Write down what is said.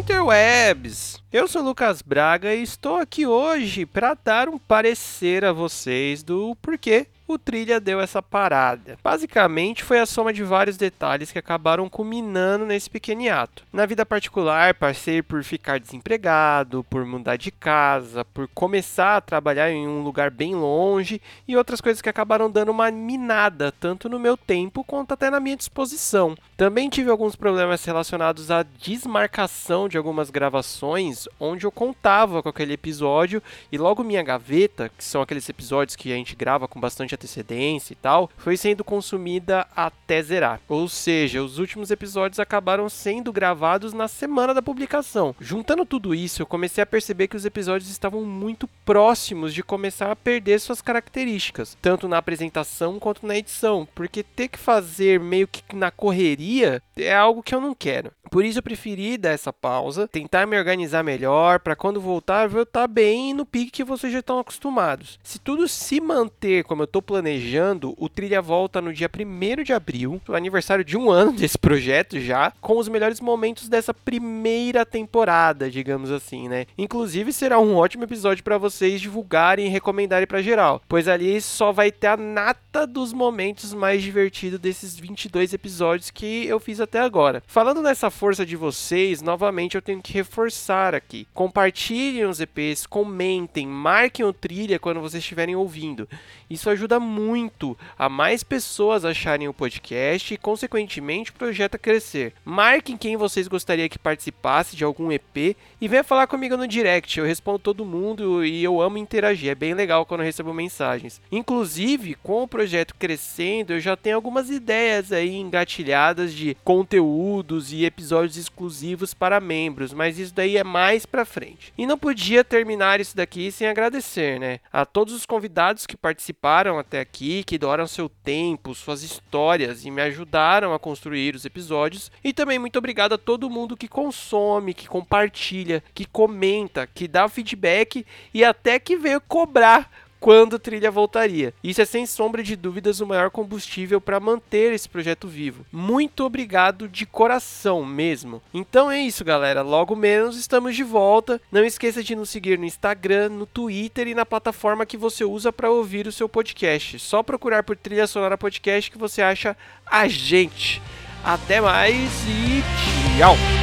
Então interwebs! Eu sou Lucas Braga e estou aqui hoje para dar um parecer a vocês do porquê o Trilha deu essa parada. Basicamente, foi a soma de vários detalhes que acabaram culminando nesse pequeno ato. Na vida particular, passei por ficar desempregado, por mudar de casa, por começar a trabalhar em um lugar bem longe e outras coisas que acabaram dando uma minada tanto no meu tempo quanto até na minha disposição. Também tive alguns problemas relacionados à desmarcação de algumas gravações, onde eu contava com aquele episódio e logo minha gaveta, que são aqueles episódios que a gente grava com bastante antecedência e tal, foi sendo consumida até zerar. Ou seja, os últimos episódios acabaram sendo gravados na semana da publicação. Juntando tudo isso, eu comecei a perceber que os episódios estavam muito próximos de começar a perder suas características, tanto na apresentação quanto na edição, porque ter que fazer meio que na correria é algo que eu não quero. Por isso eu preferi dar essa pausa, tentar me organizar melhor para quando voltar eu estar bem no pique que vocês já estão acostumados. Se tudo se manter como eu estou planejando, o Trilha volta no dia 1 de abril, o aniversário de um ano desse projeto já, com os melhores momentos dessa primeira temporada, digamos assim, né? Inclusive será um ótimo episódio para vocês divulgarem e recomendarem para geral, pois ali só vai ter a nata dos momentos mais divertidos desses 22 episódios que eu fiz até agora. Falando nessa força de vocês, novamente eu tenho que reforçar aqui. Compartilhem os EPs, comentem, marquem o trilha quando vocês estiverem ouvindo. Isso ajuda muito a mais pessoas acharem o podcast e, consequentemente, o projeto a crescer. Marquem quem vocês gostariam que participasse de algum EP e venha falar comigo no direct. Eu respondo todo mundo e eu amo interagir. É bem legal quando eu recebo mensagens. Inclusive, com o projeto crescendo, eu já tenho algumas ideias aí engatilhadas de conteúdos e episódios exclusivos para membros, mas isso daí é mais para frente. E não podia terminar isso daqui sem agradecer, né? A todos os convidados que participaram até aqui, que doaram seu tempo, suas histórias e me ajudaram a construir os episódios. E também muito obrigado a todo mundo que consome, que compartilha, que comenta, que dá feedback e até que veio cobrar quando Trilha voltaria. Isso é sem sombra de dúvidas o maior combustível para manter esse projeto vivo. Muito obrigado de coração mesmo. Então é isso, galera. Logo menos estamos de volta. Não esqueça de nos seguir no Instagram, no Twitter e na plataforma que você usa para ouvir o seu podcast. Só procurar por Trilha Sonora Podcast que você acha a gente. Até mais e tchau!